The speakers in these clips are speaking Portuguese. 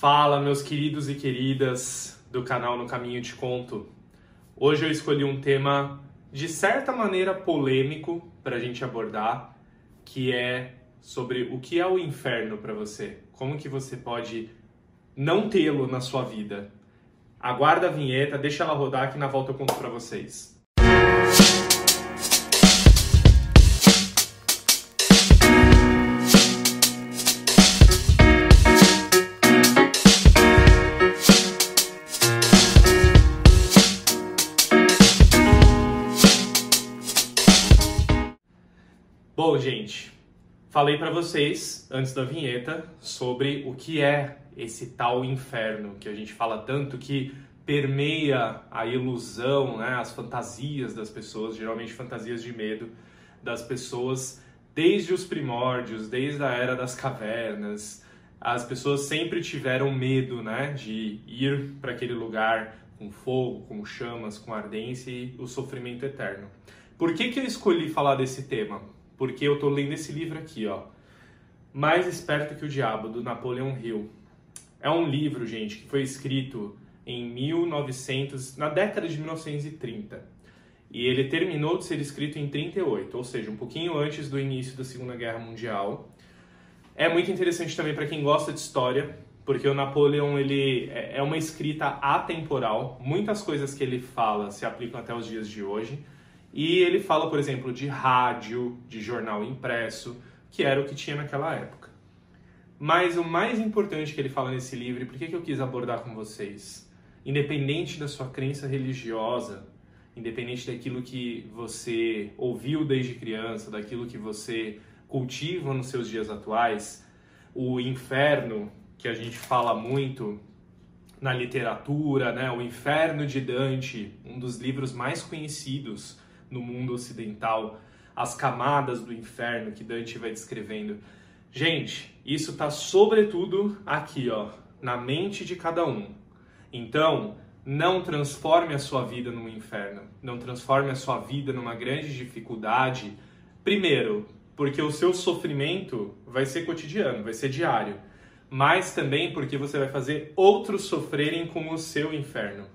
Fala, meus queridos e queridas do canal No Caminho Te Conto. Hoje eu escolhi um tema de certa maneira polêmico para a gente abordar, que é sobre o que é o inferno para você. Como que você pode não tê-lo na sua vida. Aguarda a vinheta, deixa ela rodar que na volta eu conto para vocês. Bom, gente, falei para vocês antes da vinheta sobre o que é esse tal inferno que a gente fala tanto que permeia a ilusão, né, as fantasias das pessoas, geralmente fantasias de medo das pessoas desde os primórdios, desde a era das cavernas. As pessoas sempre tiveram medo, né, de ir para aquele lugar com fogo, com chamas, com ardência e o sofrimento eterno. Por que, que eu escolhi falar desse tema? Porque eu estou lendo esse livro aqui, ó. Mais Esperto que o Diabo, do Napoleon Hill. É um livro, gente, que foi escrito em 1900, na década de 1930. E ele terminou de ser escrito em 38, ou seja, um pouquinho antes do início da Segunda Guerra Mundial. É muito interessante também para quem gosta de história, porque o Napoleon ele é, é uma escrita atemporal. Muitas coisas que ele fala se aplicam até os dias de hoje. E ele fala, por exemplo, de rádio, de jornal impresso, que era o que tinha naquela época. Mas o mais importante que ele fala nesse livro, e por que, eu quis abordar com vocês? Independente da sua crença religiosa, independente daquilo que você ouviu desde criança, daquilo que você cultiva nos seus dias atuais, o inferno, que a gente fala muito na literatura, né? O Inferno de Dante, um dos livros mais conhecidos no mundo ocidental, as camadas do inferno que Dante vai descrevendo. Gente, isso está sobretudo aqui, ó, na mente de cada um. Então, não transforme a sua vida num inferno. Não transforme a sua vida numa grande dificuldade. Primeiro, porque o seu sofrimento vai ser cotidiano, vai ser diário. Mas também porque você vai fazer outros sofrerem com o seu inferno.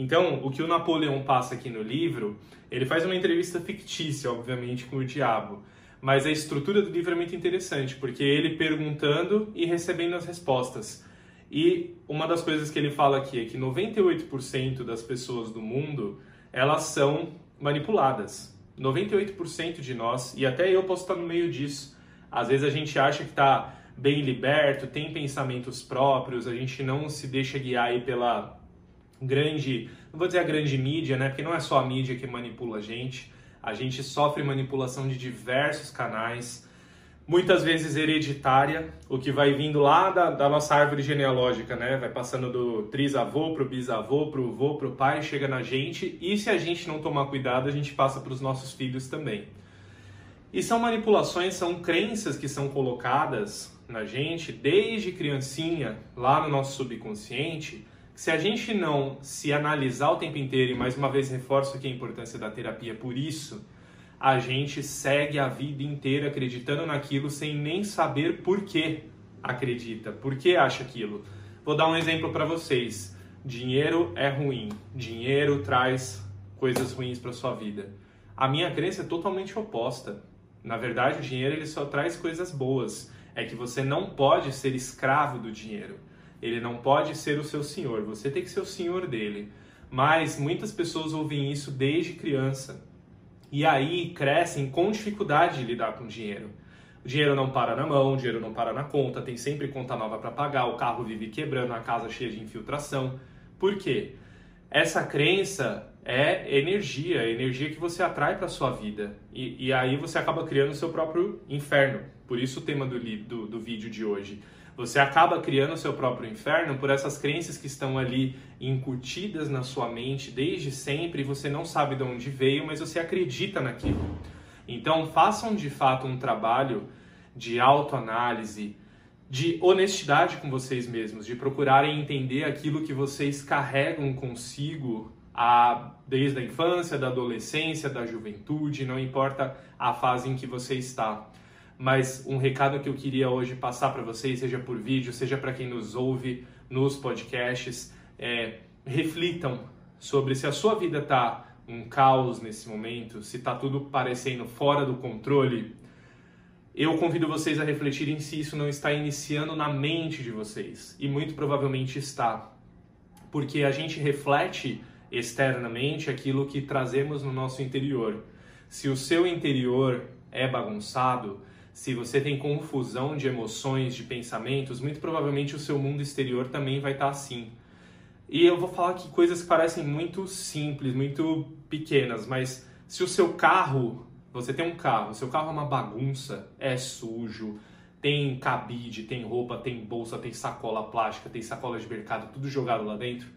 Então, o que o Napoleão passa aqui no livro, ele faz uma entrevista fictícia, obviamente, com o diabo mas a estrutura do livro é muito interessante, porque ele perguntando e recebendo as respostas. E uma das coisas que ele fala aqui é que 98% das pessoas do mundo, elas são manipuladas. 98% de nós, e até eu posso estar no meio disso. Às vezes a gente acha que está bem liberto, tem pensamentos próprios, a gente não se deixa guiar aí pela grande, não vou dizer a grande mídia, né? Porque não é só a mídia que manipula a gente a gente sofre manipulação de diversos canais, muitas vezes hereditária, o que vai vindo lá da, da nossa árvore genealógica, né? Vai passando do trisavô pro bisavô, pro vô, pro pai, chega na gente, e se a gente não tomar cuidado, a gente passa para os nossos filhos também. E são manipulações, são crenças que são colocadas na gente desde criancinha, lá no nosso subconsciente, se a gente não se analisar o tempo inteiro, e mais uma vez reforço aqui a importância da terapia por isso, a gente segue a vida inteira acreditando naquilo sem nem saber por que acredita, por que acha aquilo. Vou dar um exemplo para vocês. Dinheiro é ruim, dinheiro traz coisas ruins para sua vida. A minha crença é totalmente oposta. Na verdade, o dinheiro ele só traz coisas boas. É que você não pode ser escravo do dinheiro. Ele não pode ser o seu senhor, você tem que ser o senhor dele. Mas muitas pessoas ouvem isso desde criança e aí crescem com dificuldade de lidar com dinheiro. O dinheiro não para na mão, o dinheiro não para na conta, tem sempre conta nova para pagar, o carro vive quebrando, a casa cheia de infiltração. Por quê? Essa crença é energia, é energia que você atrai para sua vida. E, e, aí você acaba criando o seu próprio inferno. Por isso o tema do, do, do vídeo de hoje. Você acaba criando seu próprio inferno por essas crenças que estão ali incutidas na sua mente desde sempre, você não sabe de onde veio, mas você acredita naquilo. Então, façam de fato um trabalho de autoanálise, de honestidade com vocês mesmos, de procurarem entender aquilo que vocês carregam consigo a, desde a infância, da adolescência, da juventude, não importa a fase em que você está mas um recado que eu queria hoje passar para vocês, seja por vídeo, seja para quem nos ouve nos podcasts, é reflitam sobre se a sua vida está um caos nesse momento, se está tudo parecendo fora do controle. Eu convido vocês a refletirem se isso não está iniciando na mente de vocês, e muito provavelmente está, porque a gente reflete externamente aquilo que trazemos no nosso interior. Se o seu interior é bagunçado, se você tem confusão de emoções, de pensamentos, muito provavelmente o seu mundo exterior também vai estar assim. E eu vou falar aqui coisas que parecem muito simples, muito pequenas, mas se o seu carro, você tem um carro, seu carro é uma bagunça, é sujo, tem cabide, tem roupa, tem bolsa, tem sacola plástica, tem sacola de mercado, tudo jogado lá dentro,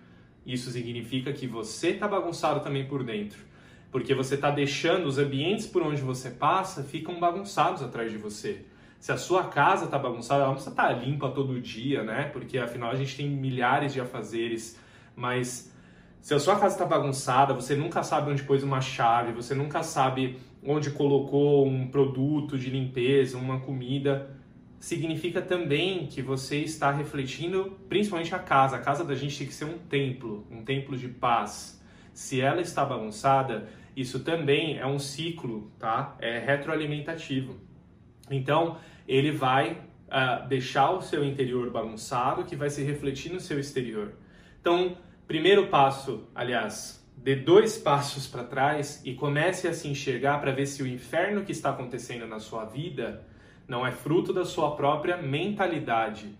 isso significa que você está bagunçado também por dentro porque você está deixando os ambientes por onde você passa ficam bagunçados atrás de você. Se a sua casa está bagunçada, ela não precisa estar tá limpa todo dia, né? Porque afinal a gente tem milhares de afazeres, mas se a sua casa está bagunçada, você nunca sabe onde pôs uma chave, você nunca sabe onde colocou um produto de limpeza, uma comida, significa também que você está refletindo principalmente a casa. A casa da gente tem que ser um templo, um templo de paz. Se ela está bagunçada, isso também é um ciclo, tá? É retroalimentativo. Então, ele vai uh, deixar o seu interior bagunçado, que vai se refletir no seu exterior. Então, primeiro passo, aliás, dê dois passos para trás e comece a se enxergar para ver se o inferno que está acontecendo na sua vida não é fruto da sua própria mentalidade.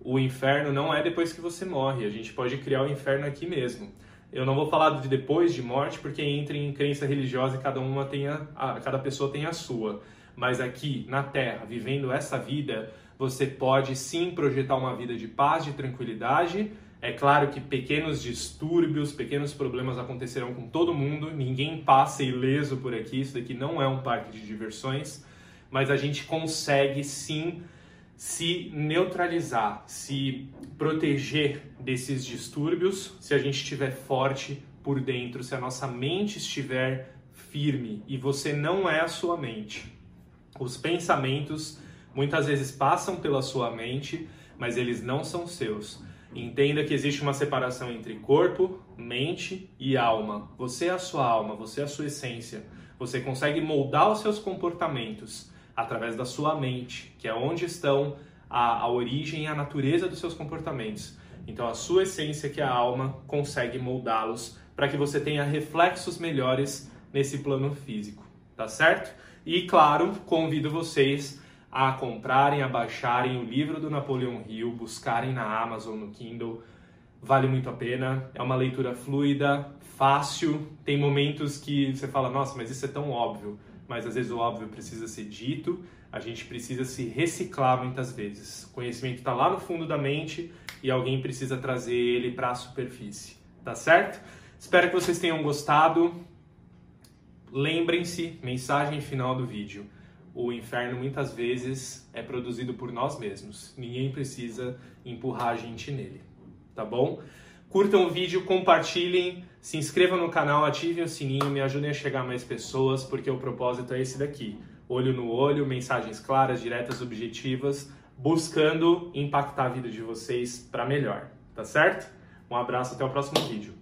O inferno não é depois que você morre, a gente pode criar o inferno aqui mesmo. Eu não vou falar de depois de morte, porque entra em crença religiosa e cada uma tem a, a, cada pessoa tem a sua. Mas aqui na Terra, vivendo essa vida, você pode sim projetar uma vida de paz, de tranquilidade. É claro que pequenos distúrbios, pequenos problemas acontecerão com todo mundo, ninguém passa ileso por aqui, isso daqui não é um parque de diversões, mas a gente consegue sim se neutralizar, se proteger desses distúrbios, se a gente estiver forte por dentro, se a nossa mente estiver firme e você não é a sua mente. Os pensamentos muitas vezes passam pela sua mente, mas eles não são seus. Entenda que existe uma separação entre corpo, mente e alma. Você é a sua alma, você é a sua essência. Você consegue moldar os seus comportamentos através da sua mente, que é onde estão a, a origem e a natureza dos seus comportamentos. Então, a sua essência, que é a alma, consegue moldá-los para que você tenha reflexos melhores nesse plano físico, tá certo? E, claro, convido vocês a comprarem, a baixarem o livro do Napoleão Hill, buscarem na Amazon, no Kindle. Vale muito a pena. É uma leitura fluida, fácil. Tem momentos que você fala, nossa, mas isso é tão óbvio mas às vezes o óbvio precisa ser dito, a gente precisa se reciclar muitas vezes. O conhecimento está lá no fundo da mente e alguém precisa trazer ele para a superfície, tá certo? Espero que vocês tenham gostado. Lembrem-se, mensagem final do vídeo. O inferno muitas vezes é produzido por nós mesmos. Ninguém precisa empurrar a gente nele, tá bom? Curtam o vídeo, compartilhem, se inscrevam no canal, ativem o sininho, me ajudem a chegar a mais pessoas, porque o propósito é esse daqui. Olho no olho, mensagens claras, diretas, objetivas, buscando impactar a vida de vocês para melhor, tá certo? Um abraço, até o próximo vídeo.